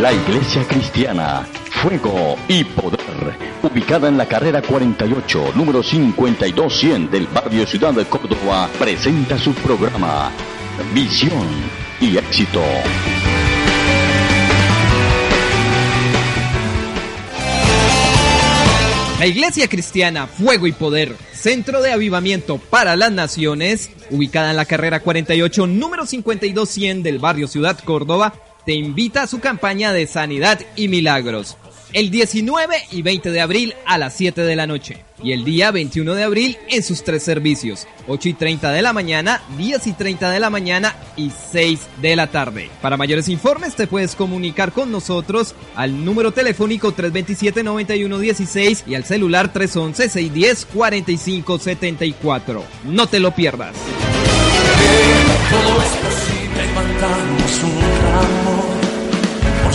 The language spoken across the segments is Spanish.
La Iglesia Cristiana, Fuego y Poder, ubicada en la carrera 48, número 5200 del barrio Ciudad de Córdoba, presenta su programa Visión y Éxito. La Iglesia Cristiana Fuego y Poder, Centro de Avivamiento para las Naciones, ubicada en la carrera 48, número 5200 del barrio Ciudad Córdoba, te invita a su campaña de sanidad y milagros. El 19 y 20 de abril a las 7 de la noche. Y el día 21 de abril en sus tres servicios. 8 y 30 de la mañana, 10 y 30 de la mañana y 6 de la tarde. Para mayores informes te puedes comunicar con nosotros al número telefónico 327-9116 y al celular 311-610-4574. No te lo pierdas.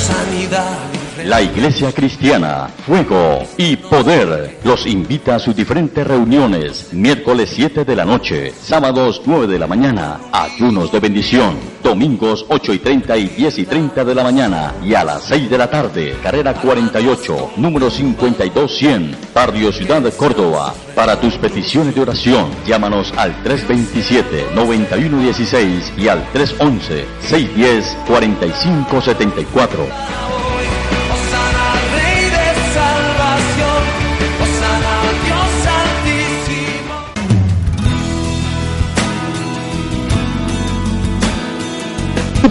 Sanidad. La Iglesia Cristiana, Fuego y Poder los invita a sus diferentes reuniones. Miércoles 7 de la noche, sábados 9 de la mañana, ayunos de bendición. Domingos 8 y 30 y 10 y 30 de la mañana y a las 6 de la tarde, carrera 48, número 52100, Barrio Ciudad de Córdoba. Para tus peticiones de oración, llámanos al 327-9116 y al 311-610-4574.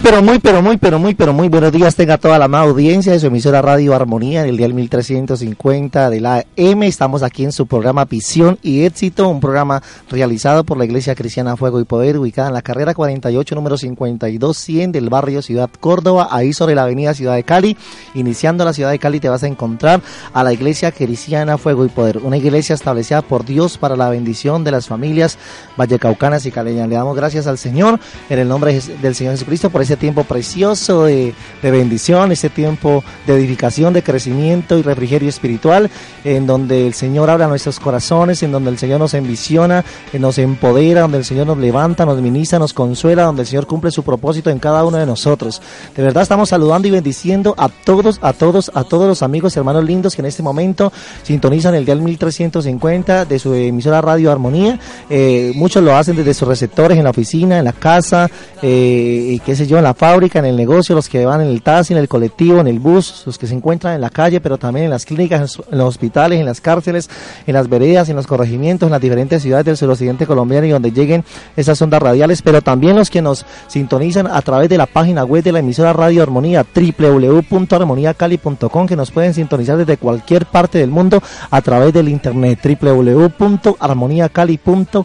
Pero muy, pero muy, pero muy, pero muy buenos días. Tenga toda la amada audiencia de su emisora Radio Armonía en el día 1350 de la M. Estamos aquí en su programa Visión y Éxito, un programa realizado por la Iglesia Cristiana Fuego y Poder, ubicada en la carrera 48, número 52-100 del barrio Ciudad Córdoba, ahí sobre la avenida Ciudad de Cali. Iniciando la Ciudad de Cali te vas a encontrar a la Iglesia Cristiana Fuego y Poder, una iglesia establecida por Dios para la bendición de las familias vallecaucanas y caleñas. Le damos gracias al Señor en el nombre del Señor Jesucristo por ese tiempo precioso de, de bendición, ese tiempo de edificación, de crecimiento y refrigerio espiritual, en donde el Señor habla nuestros corazones, en donde el Señor nos envisiona, eh, nos empodera, donde el Señor nos levanta, nos ministra, nos consuela, donde el Señor cumple su propósito en cada uno de nosotros. De verdad estamos saludando y bendiciendo a todos, a todos, a todos los amigos y hermanos lindos que en este momento sintonizan el dial 1350 de su emisora Radio Armonía. Eh, muchos lo hacen desde sus receptores en la oficina, en la casa, eh, qué sé yo, en la fábrica, en el negocio, los que van en el taxi, en el colectivo, en el bus, los que se encuentran en la calle, pero también en las clínicas, en los- hospitales, en las cárceles, en las veredas, en los corregimientos, en las diferentes ciudades del suroccidente colombiano y donde lleguen esas ondas radiales, pero también los que nos sintonizan a través de la página web de la emisora Radio Armonía, www.armoniacali.com, que nos pueden sintonizar desde cualquier parte del mundo a través del internet, www.armoniacali.com.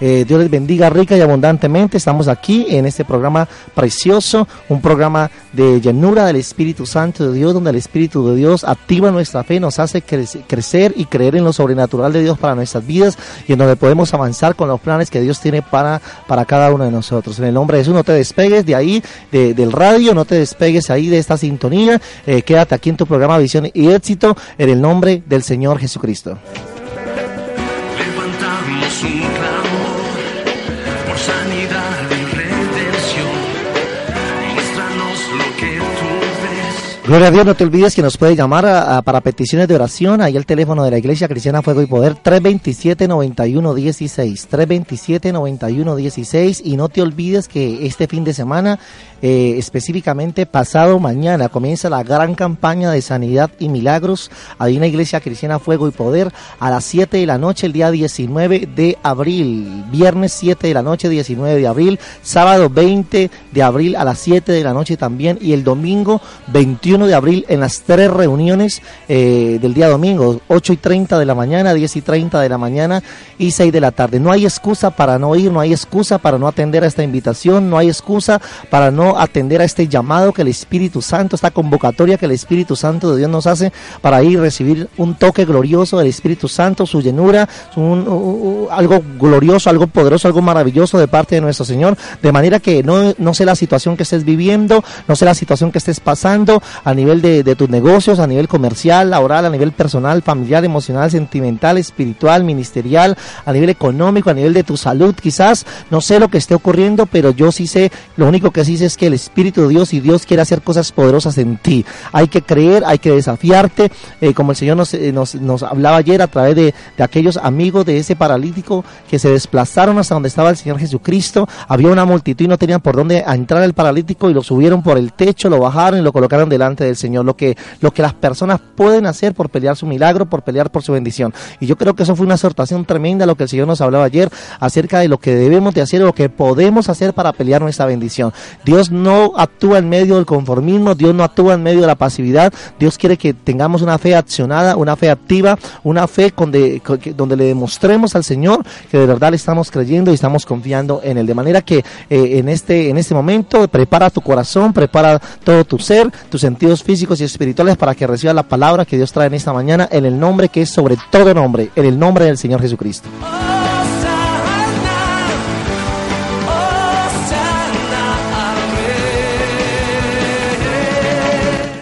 Eh, Dios les bendiga rica y abundantemente. Estamos aquí en este programa precioso, un programa de llenura del Espíritu Santo de Dios, donde el Espíritu de Dios activa nuestra fe, nos hace crece- crecer y creer en lo sobrenatural de Dios para nuestras vidas y en donde podemos avanzar con los planes que Dios tiene para, para cada uno de nosotros. En el nombre de Jesús, no te despegues de ahí, de- del radio, no te despegues ahí de esta sintonía. Eh, quédate aquí en tu programa Visión y Éxito, en el nombre del Señor Jesucristo. Gloria a Dios, no te olvides que nos puedes llamar para peticiones de oración. Ahí el teléfono de la Iglesia Cristiana Fuego y Poder, 327-9116. 327-9116. Y no te olvides que este fin de semana, eh, específicamente pasado mañana, comienza la gran campaña de sanidad y milagros. En la Iglesia Cristiana Fuego y Poder, a las 7 de la noche, el día 19 de abril. Viernes 7 de la noche, 19 de abril. Sábado 20 de abril a las 7 de la noche también. Y el domingo 21 21 de abril en las tres reuniones eh, del día domingo, 8 y 30 de la mañana, 10 y 30 de la mañana y 6 de la tarde. No hay excusa para no ir, no hay excusa para no atender a esta invitación, no hay excusa para no atender a este llamado que el Espíritu Santo, esta convocatoria que el Espíritu Santo de Dios nos hace para ir recibir un toque glorioso del Espíritu Santo, su llenura, algo glorioso, algo poderoso, algo maravilloso de parte de nuestro Señor, de manera que no, no sé la situación que estés viviendo, no sé la situación que estés pasando a nivel de, de tus negocios, a nivel comercial, laboral, a nivel personal, familiar, emocional, sentimental, espiritual, ministerial, a nivel económico, a nivel de tu salud, quizás, no sé lo que esté ocurriendo, pero yo sí sé, lo único que sí sé es que el Espíritu de Dios y Dios quiere hacer cosas poderosas en ti. Hay que creer, hay que desafiarte, eh, como el Señor nos, eh, nos, nos, hablaba ayer a través de, de aquellos amigos de ese paralítico que se desplazaron hasta donde estaba el Señor Jesucristo, había una multitud y no tenían por dónde entrar el paralítico y lo subieron por el techo, lo bajaron y lo colocaron delante del Señor. Lo que, lo que las personas pueden hacer por pelear su milagro, por pelear por su bendición. Y yo creo que eso fue una exhortación tremenda lo que el Señor nos hablaba ayer acerca de lo que debemos de hacer, lo que podemos hacer para pelear nuestra bendición. Dios no actúa en medio del conformismo, Dios no actúa en medio de la pasividad, Dios quiere que tengamos una fe accionada, una fe activa, una fe donde, donde le demostremos al Señor que de verdad le estamos creyendo y estamos confiando en Él. De manera que eh, en, este, en este momento prepara tu corazón, prepara todo tu ser, tus físicos y espirituales para que recibas la palabra que Dios trae en esta mañana en el nombre que es sobre todo nombre, en el nombre del Señor Jesucristo.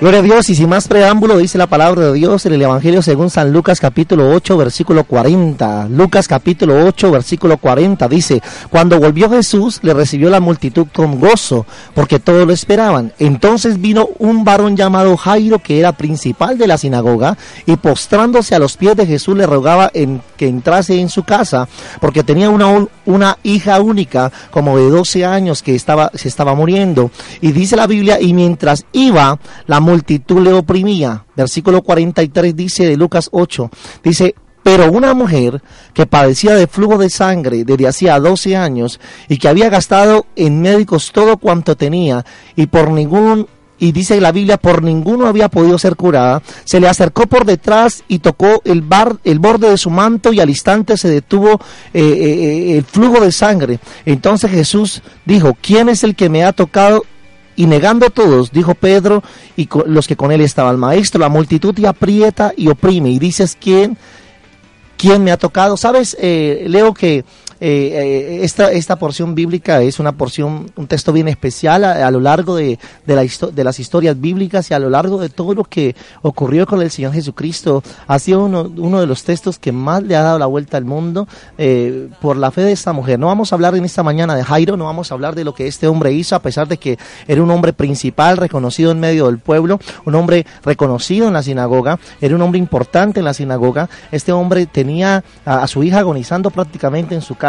Gloria a Dios y sin más preámbulo dice la palabra de Dios en el Evangelio según San Lucas capítulo 8 versículo 40. Lucas capítulo 8 versículo 40 dice, cuando volvió Jesús le recibió la multitud con gozo porque todos lo esperaban. Entonces vino un varón llamado Jairo que era principal de la sinagoga y postrándose a los pies de Jesús le rogaba en, que entrase en su casa porque tenía una, una hija única como de 12 años que estaba, se estaba muriendo. Y dice la Biblia, y mientras iba la multitud le oprimía. Versículo 43 dice de Lucas 8, dice, pero una mujer que padecía de flujo de sangre desde hacía 12 años y que había gastado en médicos todo cuanto tenía y por ningún y dice la Biblia, por ninguno había podido ser curada, se le acercó por detrás y tocó el, bar, el borde de su manto y al instante se detuvo eh, eh, eh, el flujo de sangre. Entonces Jesús dijo, ¿quién es el que me ha tocado? Y negando a todos, dijo Pedro y los que con él estaban, maestro, la multitud te aprieta y oprime. Y dices, ¿quién? ¿Quién me ha tocado? ¿Sabes? Leo que eh, eh, esta, esta porción bíblica es una porción, un texto bien especial a, lo largo de, de, la de, las historias bíblicas y a lo largo de todo lo que ocurrió con el Señor Jesucristo. Ha sido uno, uno de los textos que más le ha dado la vuelta al mundo eh, por la fe de esta mujer. No vamos a hablar en esta mañana de Jairo, no vamos a hablar de lo que este hombre hizo, a pesar de que era un hombre principal, reconocido en medio del pueblo, un hombre reconocido en la sinagoga, era un hombre importante en la sinagoga. Este hombre tenía a, a su hija agonizando prácticamente en su casa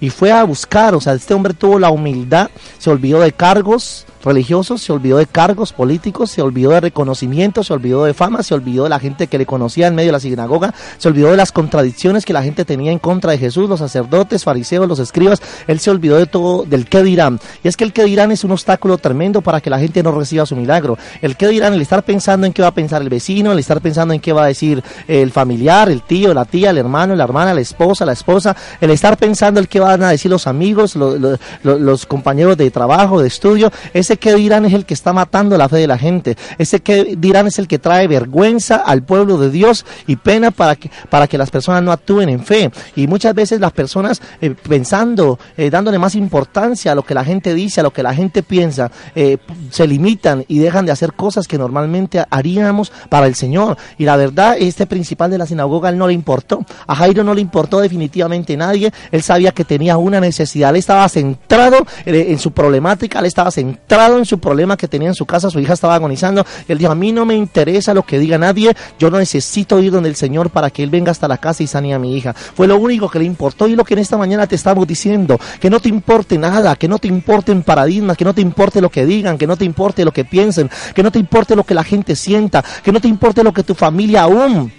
y fue a buscar, o sea, este hombre tuvo la humildad, se olvidó de cargos, religiosos, se olvidó de cargos políticos, se olvidó de reconocimiento, se olvidó de fama, se olvidó de la gente que le conocía en medio de la sinagoga, se olvidó de las contradicciones que la gente tenía en contra de Jesús, los sacerdotes, fariseos, los escribas, él se olvidó de todo, del qué dirán. Y es que el qué dirán es un obstáculo tremendo para que la gente no reciba su milagro. El qué dirán, el estar pensando en qué va a pensar el vecino, el estar pensando en qué va a decir el familiar, el tío, la tía, el hermano, la hermana, la esposa, la esposa, el estar pensando el qué van a decir los amigos, los, compañeros de trabajo, de estudio, es ese que dirán es el que está matando la fe de la gente. Ese que dirán es el que trae vergüenza al pueblo de Dios y pena para que, para que las personas no actúen en fe. Y muchas veces las personas eh, pensando, eh, dándole más importancia a lo que la gente dice, a lo que la gente piensa, eh, se limitan y dejan de hacer cosas que normalmente haríamos para el Señor. Y la verdad, este principal de la sinagoga, él no le importó. A Jairo no le importó definitivamente nadie. Sabía que tenía una necesidad. Él estaba centrado en su problemática, él estaba centrado en su problema que tenía en su casa, su hija estaba agonizando. Él dijo, a mí no me interesa lo que diga nadie, yo no necesito ir donde el Señor para que Él venga hasta la casa y sane a mi hija. Fue lo único que le importó y lo que en esta mañana te estamos diciendo, que no te importe nada, que no te importen paradigmas, que no te importe lo que digan, que no te importe lo que piensen, que no te importe lo que la gente sienta, que no te importe lo que tu familia aún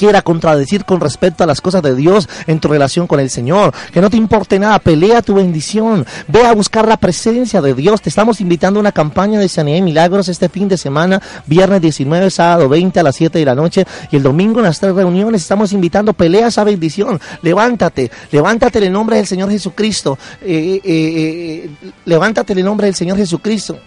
quiera contradecir con respecto a las cosas de Dios en tu relación con el Señor. Que no te importe nada, pelea tu bendición. Ve a buscar la presencia de Dios. Te estamos invitando a una campaña de sanidad y milagros este fin de semana, viernes 19, sábado 20 a las 7 de la noche y el domingo en las tres reuniones. Estamos invitando, pelea esa bendición. Levántate, levántate en el nombre del Señor Jesucristo. Eh, eh, eh, levántate en el nombre del Señor Jesucristo.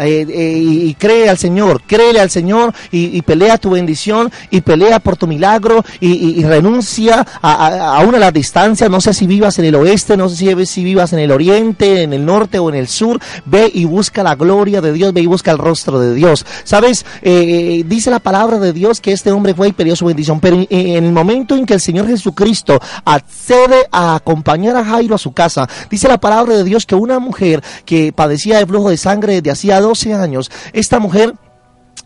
Eh, eh, y cree al Señor, créele al Señor y, pelea tu bendición y pelea por tu milagro y, renuncia a, una de las distancias, no sé si vivas en el oeste, no sé si, si vivas en el oriente, en el norte o en el sur, ve y busca la gloria de Dios, ve y busca el rostro de Dios. ¿Sabes? Eh, dice la palabra de Dios que este hombre fue y pidió su bendición, pero en el momento en que el Señor Jesucristo accede a acompañar a Jairo a su casa, dice la palabra de Dios que una mujer que padecía de flujo de sangre desde hacía 12 años, esta mujer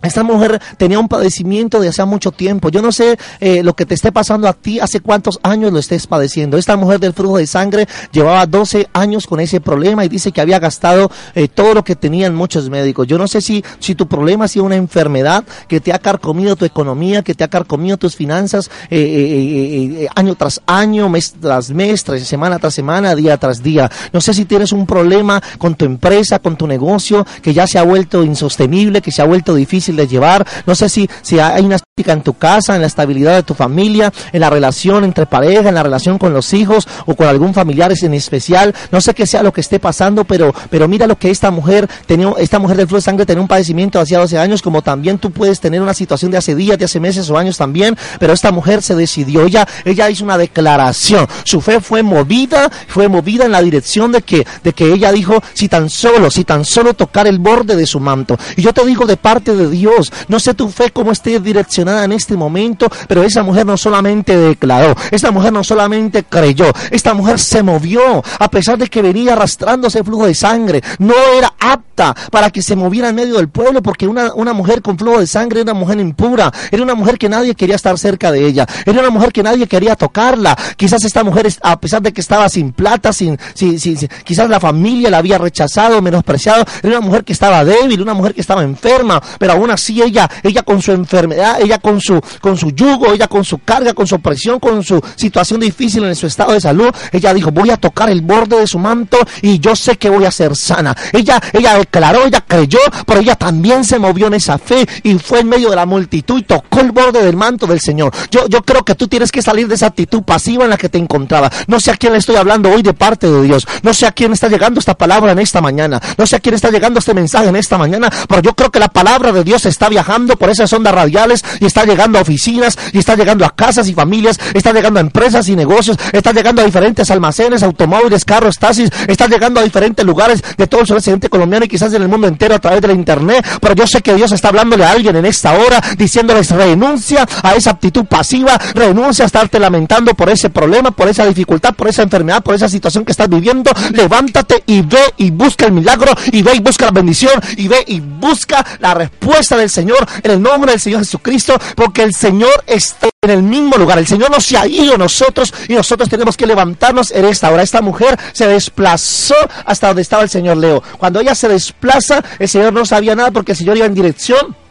esta mujer tenía un padecimiento de hace mucho tiempo. Yo no sé eh, lo que te esté pasando a ti, hace cuántos años lo estés padeciendo. Esta mujer del flujo de sangre llevaba 12 años con ese problema y dice que había gastado eh, todo lo que tenían muchos médicos. Yo no sé si, si tu problema ha sido una enfermedad que te ha carcomido tu economía, que te ha carcomido tus finanzas eh, año tras año, mes tras mes, semana tras semana, día tras día. No sé si tienes un problema con tu empresa, con tu negocio, que ya se ha vuelto insostenible, que se ha vuelto difícil de llevar. No sé si, si hay una estética en tu casa, en la estabilidad de tu familia, en la relación entre pareja, en la relación con los hijos o con algún familiar en especial. No sé qué sea lo que esté pasando, pero, pero mira lo que esta mujer tenía, esta mujer del flujo de sangre tenía un padecimiento de hace 12 años, como también tú puedes tener una situación de hace días, de hace meses o años también, pero esta mujer se decidió, ella, ella hizo una declaración. Su fe fue movida, fue movida en la dirección de que, de que ella dijo, si tan solo, si tan solo tocar el borde de su manto. Y yo te digo de parte de Dios, Dios. No sé tu fe cómo esté direccionada en este momento, pero esa mujer no solamente declaró, esta mujer no solamente creyó, esta mujer se movió, a pesar de que venía arrastrándose flujo de sangre. No era apta para que se moviera en medio del pueblo, porque una, una mujer con flujo de sangre era una mujer impura, era una mujer que nadie quería estar cerca de ella, era una mujer que nadie quería tocarla. Quizás esta mujer, a pesar de que estaba sin plata, sin, sin, sin, quizás la familia la había rechazado, menospreciado, era una mujer que estaba débil, una mujer que estaba enferma, pero aún así ella, ella con su enfermedad, ella con su, con su yugo, ella con su carga, con su opresión, con su situación difícil en su estado de salud, ella dijo, voy a tocar el borde de su manto y yo sé que voy a ser sana. Ella, ella declaró, ella creyó, pero ella también se movió en esa fe y fue en medio de la multitud y tocó el borde del manto del Señor. Yo, yo creo que tú tienes que salir de esa actitud pasiva en la que te encontraba. No sé a quién le estoy hablando hoy de parte de Dios. No sé a quién está llegando esta palabra en esta mañana. No sé a quién está llegando este mensaje en esta mañana, pero yo creo que la palabra de Dios está viajando por esas ondas radiales y está llegando a oficinas y está llegando a casas y familias, está llegando a empresas y negocios, está llegando a diferentes almacenes, automóviles, carros, taxis, está llegando a diferentes lugares de todo el sureste colombiano y quizás en el mundo entero a través de la internet, pero yo sé que Dios está hablándole a alguien en esta hora diciéndoles renuncia a esa actitud pasiva, renuncia a estarte lamentando por ese problema, por esa dificultad, por esa enfermedad, por esa situación que estás viviendo, levántate y ve y busca el milagro y ve y busca la bendición y ve y busca la respuesta del Señor en el nombre del Señor Jesucristo, porque el Señor está en el mismo lugar. El Señor no se ha ido nosotros y nosotros tenemos que levantarnos en esta hora. Esta mujer se desplazó hasta donde estaba el Señor Leo. Cuando ella se desplaza, el Señor no sabía nada porque el Señor iba en dirección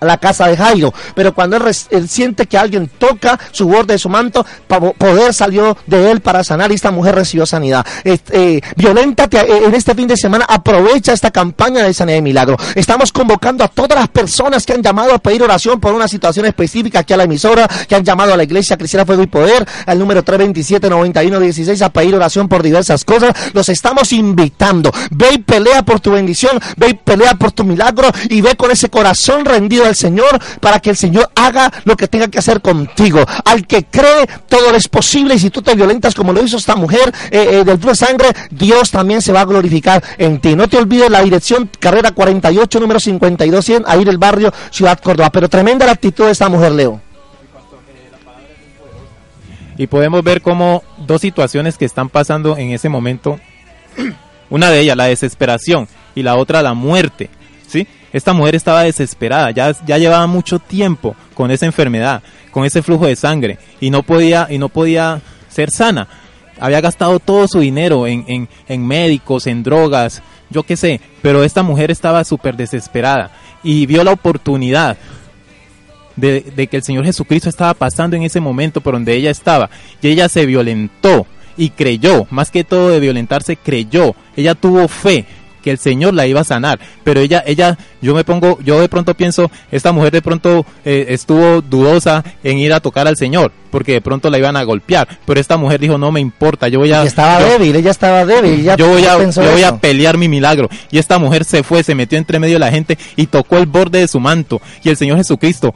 la casa de Jairo. Pero cuando él, siente que alguien toca su borde de su manto, poder salió de él para sanar y esta mujer recibió sanidad. Eh, violentate eh, en este fin de semana, aprovecha esta campaña de sanidad y milagro. Estamos convocando a todas las personas que han llamado a pedir oración por una situación específica aquí a la emisora, que han llamado a la iglesia Cristiana Fuego y Poder, al número 327-9116 a pedir oración por diversas cosas. Los estamos invitando. Ve y pelea por tu bendición, ve y pelea por tu milagro y ve con ese corazón rendido al Señor para que el Señor haga lo que tenga que hacer contigo. Al que cree, todo es posible y si tú te violentas como lo hizo esta mujer eh, eh, del flujo de sangre, Dios también se va a glorificar en ti. No te olvides la dirección, carrera 48, número 5200, a ir el barrio Ciudad Córdoba. Pero tremenda la actitud de esta mujer, Leo. Y podemos ver cómo dos situaciones que están pasando en ese momento, una de ellas la desesperación y la otra la muerte. Esta mujer estaba desesperada, ya, ya llevaba mucho tiempo con esa enfermedad, con ese flujo de sangre y no podía, y no podía ser sana. Había gastado todo su dinero en, en, en médicos, en drogas, yo qué sé, pero esta mujer estaba súper desesperada y vio la oportunidad de, de que el Señor Jesucristo estaba pasando en ese momento por donde ella estaba y ella se violentó y creyó, más que todo de violentarse, creyó, ella tuvo fe que el Señor la iba a sanar, pero ella, ella, yo me pongo, yo de pronto pienso, esta mujer de pronto eh, estuvo dudosa en ir a tocar al Señor, porque de pronto la iban a golpear, pero esta mujer dijo, no me importa, yo voy a... Y estaba yo- débil, ella estaba débil. ella yo voy, a, pensó yo voy a pelear mi milagro. Y esta mujer se fue, se metió entre medio de la gente y tocó el borde de su manto. Y el Señor Jesucristo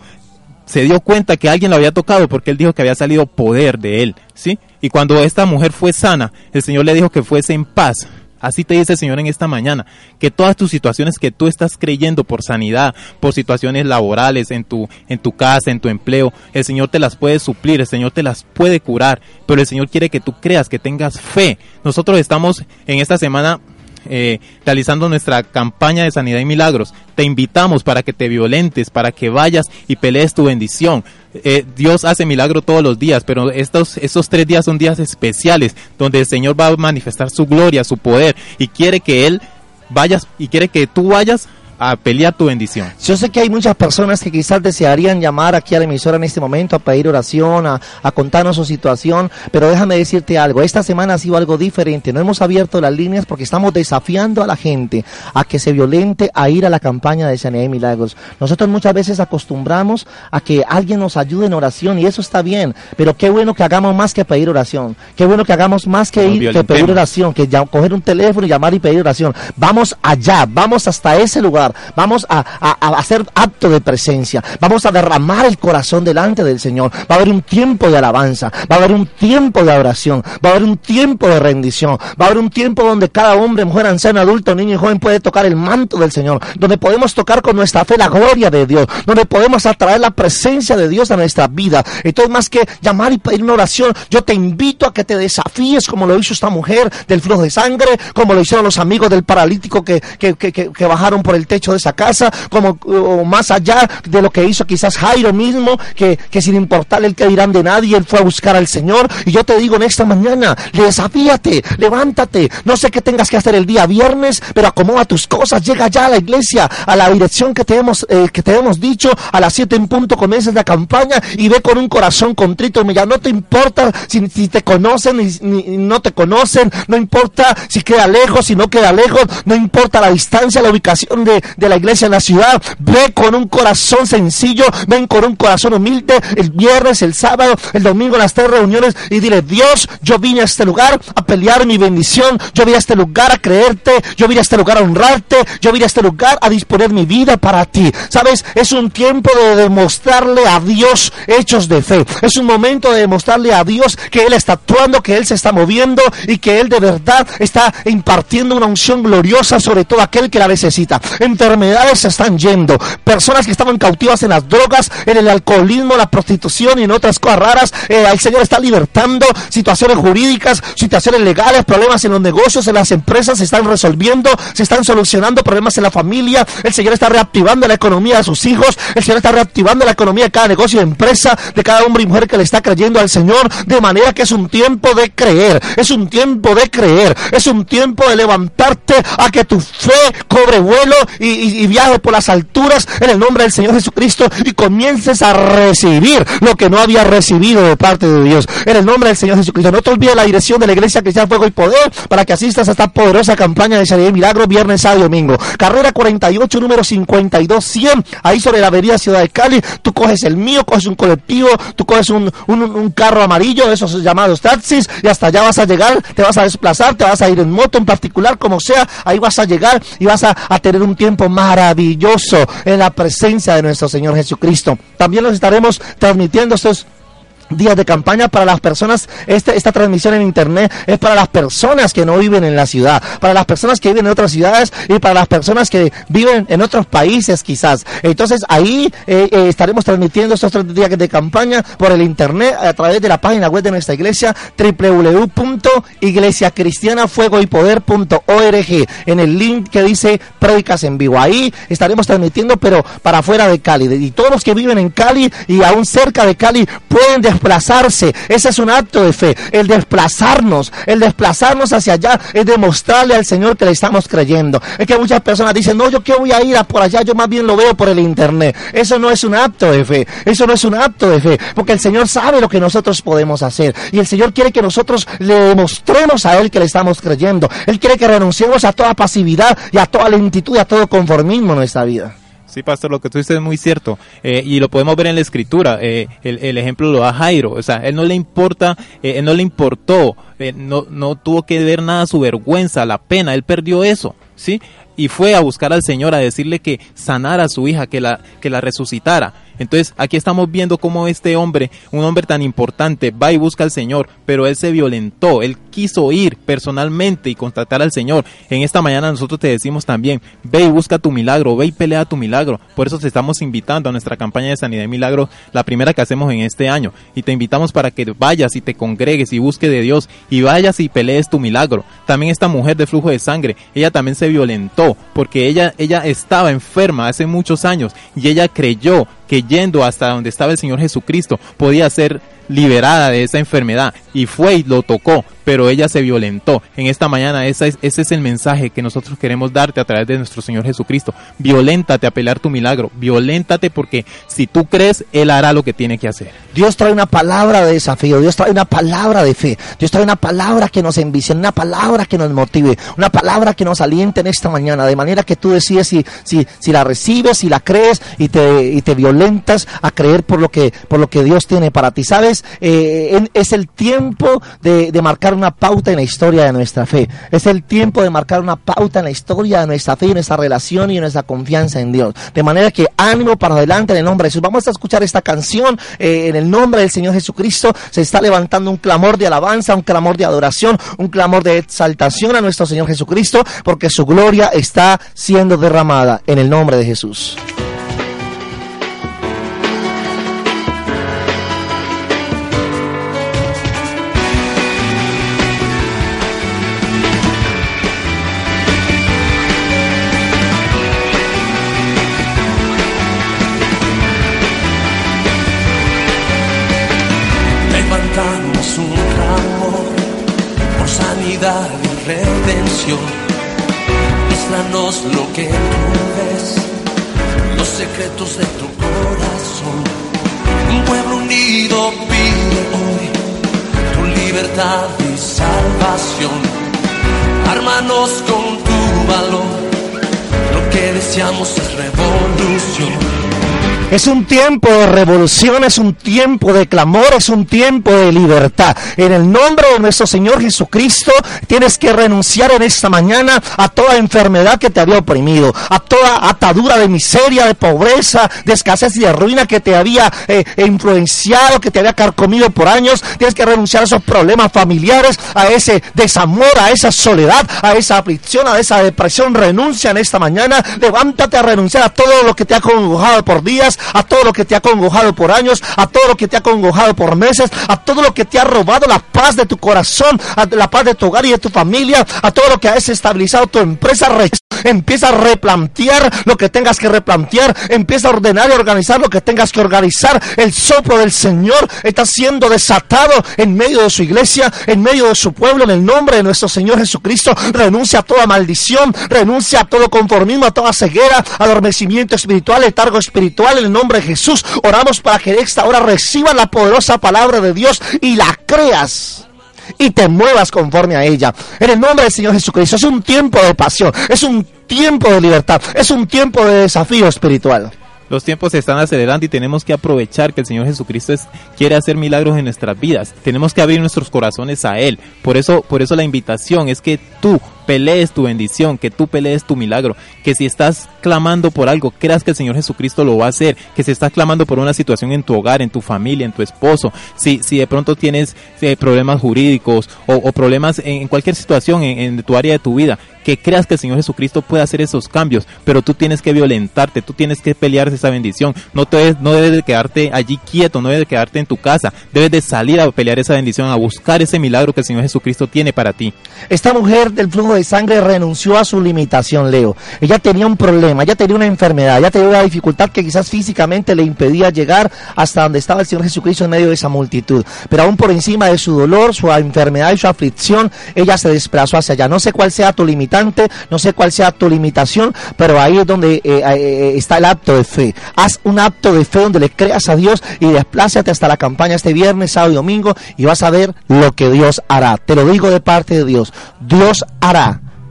se dio cuenta que alguien lo había tocado porque él dijo que había salido poder de él, ¿sí? Y cuando esta mujer fue sana, el Señor le dijo que fuese en paz. Así te dice el Señor en esta mañana, que todas tus situaciones que tú estás creyendo por sanidad, por situaciones laborales, en tu, en tu casa, en tu empleo, el Señor te las puede suplir, el Señor te las puede curar, pero el Señor quiere que tú creas, que tengas fe. Nosotros estamos en esta semana eh, realizando nuestra campaña de sanidad y milagros. Te invitamos para que te violentes, para que vayas y pelees tu bendición. Eh, Dios hace milagro todos los días, pero estos, estos tres días son días especiales donde el Señor va a manifestar su gloria, su poder y quiere que Él vayas y quiere que tú vayas a pelear tu bendición. Yo sé que hay muchas personas que quizás desearían llamar aquí a la emisora en este momento a pedir oración, a, a contarnos su situación, pero déjame decirte algo, esta semana ha sido algo diferente, no hemos abierto las líneas porque estamos desafiando a la gente a que se violente a ir a la campaña de sanidad y milagros. Nosotros muchas veces acostumbramos a que alguien nos ayude en oración y eso está bien, pero qué bueno que hagamos más que pedir oración, qué bueno que hagamos más que ir que pedir oración, que ya- coger un teléfono y llamar y pedir oración. Vamos allá, vamos hasta ese lugar, vamos a, hacer acto de presencia, vamos a derramar el corazón delante del Señor. Va a haber un tiempo de alabanza, va a haber un tiempo de oración, va a haber un tiempo de rendición, va a haber un tiempo donde cada hombre, mujer, anciano, adulto, niño y joven puede tocar el manto del Señor, donde podemos tocar con nuestra fe la gloria de Dios, donde podemos atraer la presencia de Dios a nuestra vida. Entonces, más que llamar y pedir una oración, yo te invito a que te desafíes como lo hizo esta mujer del flujo de sangre, como lo hicieron los amigos del paralítico que- que bajaron por el techo de esa casa, como o más allá de lo que hizo quizás Jairo mismo, que, que sin importarle el que dirán de nadie, él fue a buscar al Señor. Y yo te digo en esta mañana, desafíate, levántate, no sé qué tengas que hacer el día viernes, pero acomoda tus cosas, llega ya a la iglesia, a la dirección que te hemos, eh, que te hemos dicho, a las 7 en punto comiences la campaña y ve con un corazón contrito, ya no te importa si, si te conocen ni, ni- no te conocen, no importa si queda lejos, si no queda lejos, no importa la distancia, la ubicación de, de la iglesia en la ciudad, ve con un corazón sencillo, ven con un corazón humilde el viernes, el sábado, el domingo, las tres reuniones y dile, Dios, yo vine a este lugar a pelear mi bendición, yo vine a este lugar a creerte, yo vine a este lugar a honrarte, yo vine a este lugar a disponer mi vida para ti. ¿Sabes? Es un tiempo de demostrarle a Dios hechos de fe. Es un momento de demostrarle a Dios que Él está actuando, que Él se está moviendo y que Él de verdad está impartiendo una unción gloriosa sobre todo aquel que la necesita. Enfermedades se están yendo. Personas que estaban cautivas en las drogas, en el alcoholismo, la prostitución y en otras cosas raras. eh, el Señor está libertando situaciones jurídicas, situaciones legales, problemas en los negocios, en las empresas se están resolviendo, se están solucionando problemas en la familia. El Señor está reactivando la economía de sus hijos. El Señor está reactivando la economía de cada negocio y empresa, de cada hombre y mujer que le está creyendo al Señor. De manera que es un tiempo de creer. Es un tiempo de creer. Es un tiempo de levantarte a que tu fe cobre vuelo y, y- por las alturas en el nombre del Señor Jesucristo y comiences a recibir lo que no había recibido de parte de Dios. En el nombre del Señor Jesucristo. No te olvides la dirección de la Iglesia Cristiana Fuego y Poder para que asistas a esta poderosa campaña de sanidad y milagro viernes, y domingo. Carrera 48, número 52, 100. Ahí sobre la avenida Ciudad de Cali. Tú coges el mío, coges un colectivo, tú coges un, un, un carro amarillo, esos llamados taxis, y hasta allá vas a llegar, te vas a desplazar, te vas a ir en moto en particular, como sea, ahí vas a llegar y vas a, a tener un tiempo maravilloso en la presencia de nuestro Señor Jesucristo. También los estaremos transmitiendo estos días de campaña para las personas, este, esta transmisión en internet es para las personas que no viven en la ciudad, para las personas que viven en otras ciudades y para las personas que viven en otros países quizás. Entonces ahí eh, eh, estaremos transmitiendo estos tres días de campaña por el internet a través de la página web de nuestra iglesia www.iglesiacristianafuegoypoder.org en el link que dice prédicas en vivo. Ahí estaremos transmitiendo pero para fuera de Cali y todos los que viven en Cali y aún cerca de Cali pueden desplazarse, ese es un acto de fe. El desplazarnos, el desplazarnos hacia allá es demostrarle al Señor que le estamos creyendo. Es que muchas personas dicen, no, yo que voy a ir a por allá, yo más bien lo veo por el internet. Eso no es un acto de fe, eso no es un acto de fe, porque el Señor sabe lo que nosotros podemos hacer y el Señor quiere que nosotros le demostremos a Él que le estamos creyendo. Él quiere que renunciemos a toda pasividad y a toda lentitud y a todo conformismo en nuestra vida. Sí, pastor, lo que tú dices es muy cierto. Eh, y lo podemos ver en la escritura. Eh, el, el, ejemplo lo da Jairo. O sea, él no le importa, eh, él no le importó, no, no tuvo que ver nada su vergüenza, la pena. Él perdió eso. ¿Sí? Y fue a buscar al Señor a decirle que sanara a su hija, que la, que la resucitara. Entonces aquí estamos viendo cómo este hombre, un hombre tan importante, va y busca al Señor, pero él se violentó, él quiso ir personalmente y contactar al Señor. En esta mañana nosotros te decimos también, ve y busca tu milagro, ve y pelea tu milagro. Por eso te estamos invitando a nuestra campaña de sanidad y milagro, la primera que hacemos en este año. Y te invitamos para que vayas y te congregues y busque de Dios y vayas y pelees tu milagro. También esta mujer de flujo de sangre, ella también se violentó porque ella, ella estaba enferma hace muchos años y ella creyó que yendo hasta donde estaba el Señor Jesucristo podía ser liberada de esa enfermedad y fue y lo tocó, pero ella se violentó. En esta mañana ese es, ese es el mensaje que nosotros queremos darte a través de nuestro Señor Jesucristo. Violéntate a pelear tu milagro, violéntate porque si tú crees, Él hará lo que tiene que hacer. Dios trae una palabra de desafío, Dios trae una palabra de fe, Dios trae una palabra que nos envicione, una palabra que nos motive, una palabra que nos aliente en esta mañana, de manera que tú decides si, si, si la recibes, si la crees y te, y te violentas a creer por lo que, por lo que Dios tiene para ti. ¿Sabes? Eh, en- es el tiempo de, marcar una pauta en la historia de nuestra fe. Es el tiempo de marcar una pauta en la historia de nuestra fe, y nuestra relación y nuestra confianza en Dios. De manera que ánimo para adelante en el nombre de Jesús. Vamos a escuchar esta canción eh, en el nombre del Señor Jesucristo. Se está levantando un clamor de alabanza, un clamor de adoración, un clamor de exaltación a nuestro Señor Jesucristo, porque su gloria está siendo derramada en el nombre de Jesús. Sanidad y redención. Muéstranos lo que tú ves, los secretos de tu corazón. Un pueblo unido pide hoy tu libertad y salvación. Ármanos con tu valor, lo que deseamos es revolución. Es un tiempo de revolución, es un tiempo de clamor, es un tiempo de libertad. En el nombre de nuestro Señor Jesucristo, tienes que renunciar en esta mañana a toda enfermedad que te había oprimido, a toda atadura de miseria, de pobreza, de escasez y de ruina que te había eh, influenciado, que te había carcomido por años. Tienes que renunciar a esos problemas familiares, a ese desamor, a esa soledad, a esa aflicción, a esa depresión. Renuncia en esta mañana. Levántate a renunciar a todo lo que te ha congojado por días, a todo lo que te ha congojado por años, a todo lo que te ha congojado por meses, a todo lo que te ha robado la paz de tu corazón, a la paz de tu hogar y de tu familia, a todo lo que ha desestabilizado tu empresa. Re- Empieza a replantear lo que tengas que replantear, empieza a ordenar y organizar lo que tengas que organizar. El soplo del Señor está siendo desatado en medio de su iglesia, en medio de su pueblo, en el nombre de nuestro Señor Jesucristo. Renuncia a toda maldición, renuncia a todo conformismo, a toda ceguera, adormecimiento espiritual, letargo espiritual, en el nombre de Jesús. Oramos para que esta hora recibas la poderosa palabra de Dios y la creas y te muevas conforme a ella. En el nombre del Señor Jesucristo. Es un tiempo de pasión, es un tiempo de libertad, es un tiempo de desafío espiritual. Los tiempos se están acelerando y tenemos que aprovechar que el Señor Jesucristo es- quiere hacer milagros en nuestras vidas. Tenemos que abrir nuestros corazones a Él. Por eso, por eso la invitación es que tú pelees tu bendición, que tú pelees tu milagro, que si estás clamando por algo, creas que el Señor Jesucristo lo va a hacer, que si estás clamando por una situación en tu hogar, en tu familia, en tu esposo, si, si de pronto tienes eh, problemas jurídicos o, problemas en, cualquier situación en, tu área de tu vida, que creas que el Señor Jesucristo puede hacer esos cambios, pero tú tienes que violentarte, tú tienes que pelear esa bendición, no, te, no debes de quedarte allí quieto, no debes de quedarte en tu casa, debes de salir a pelear esa bendición, a buscar ese milagro que el Señor Jesucristo tiene para ti. Esta mujer del flujo de sangre renunció a su limitación, Leo. Ella tenía un problema, ella tenía una enfermedad, ella tenía una dificultad que quizás físicamente le impedía llegar hasta donde estaba el Señor Jesucristo en medio de esa multitud. Pero aún por encima de su dolor, su enfermedad y su aflicción, ella se desplazó hacia allá. No sé cuál sea tu limitante, no sé cuál sea tu limitación, pero ahí es donde eh, eh, eh, está el acto de fe. Haz un acto de fe donde le creas a Dios y desplázate hasta la campaña este viernes, sábado y domingo y vas a ver lo que Dios hará. Te lo digo de parte de Dios. Dios hará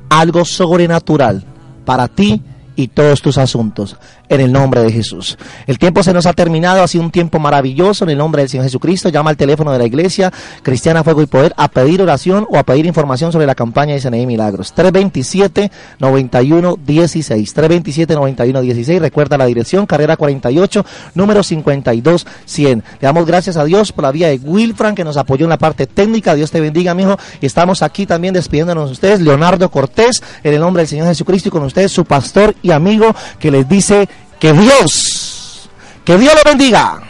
algo sobrenatural para ti y todos tus asuntos en el nombre de Jesús. El tiempo se nos ha terminado, ha sido un tiempo maravilloso en el nombre del Señor Jesucristo. Llama al teléfono de la iglesia Cristiana Fuego y Poder a pedir oración o a pedir información sobre la campaña de CNI Milagros. 327-9116. 327-9116. Recuerda la dirección, carrera 48, número 52-100. Le damos gracias a Dios por la vía de Wilfran que nos apoyó en la parte técnica. Dios te bendiga, mijo. Y estamos aquí también despidiéndonos de ustedes. Leonardo Cortés, en el nombre del Señor Jesucristo y con ustedes su pastor y amigo que les dice que Dios, que Dios lo bendiga.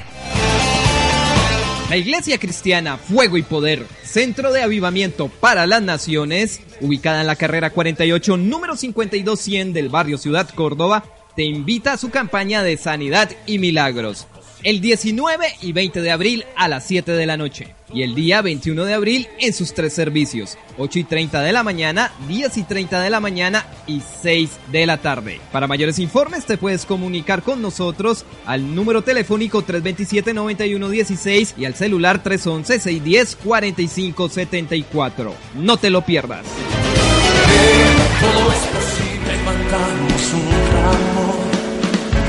La Iglesia Cristiana Fuego y Poder, Centro de Avivamiento para las Naciones, ubicada en la carrera 48, número 5200 del barrio Ciudad Córdoba, te invita a su campaña de sanidad y milagros el 19 y 20 de abril a las 7 de la noche y el día 21 de abril en sus tres servicios, 8 y 30 de la mañana, 10 y 30 de la mañana y 6 de la tarde. Para mayores informes te puedes comunicar con nosotros al número telefónico 327-9116 y al celular 311-610-4574. No te lo pierdas. Todo es posible, un ramo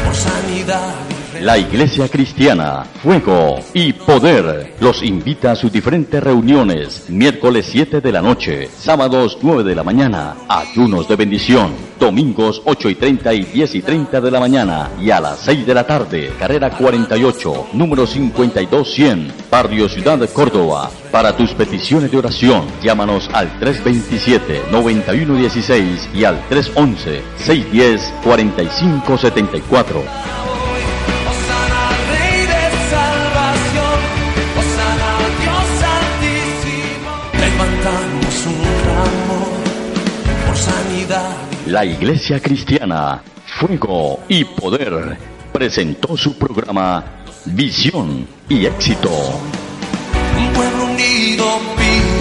por sanidad la Iglesia Cristiana, Fuego y Poder los invita a sus diferentes reuniones, miércoles 7 de la noche, sábados 9 de la mañana, ayunos de bendición, domingos 8 y 30 y 10 y 30 de la mañana y a las 6 de la tarde, carrera 48, número 52100, Barrio Ciudad de Córdoba. Para tus peticiones de oración, llámanos al 327-9116 y al 311-610-4574. La Iglesia Cristiana, Fuego y Poder presentó su programa Visión y Éxito. Un pueblo unido pide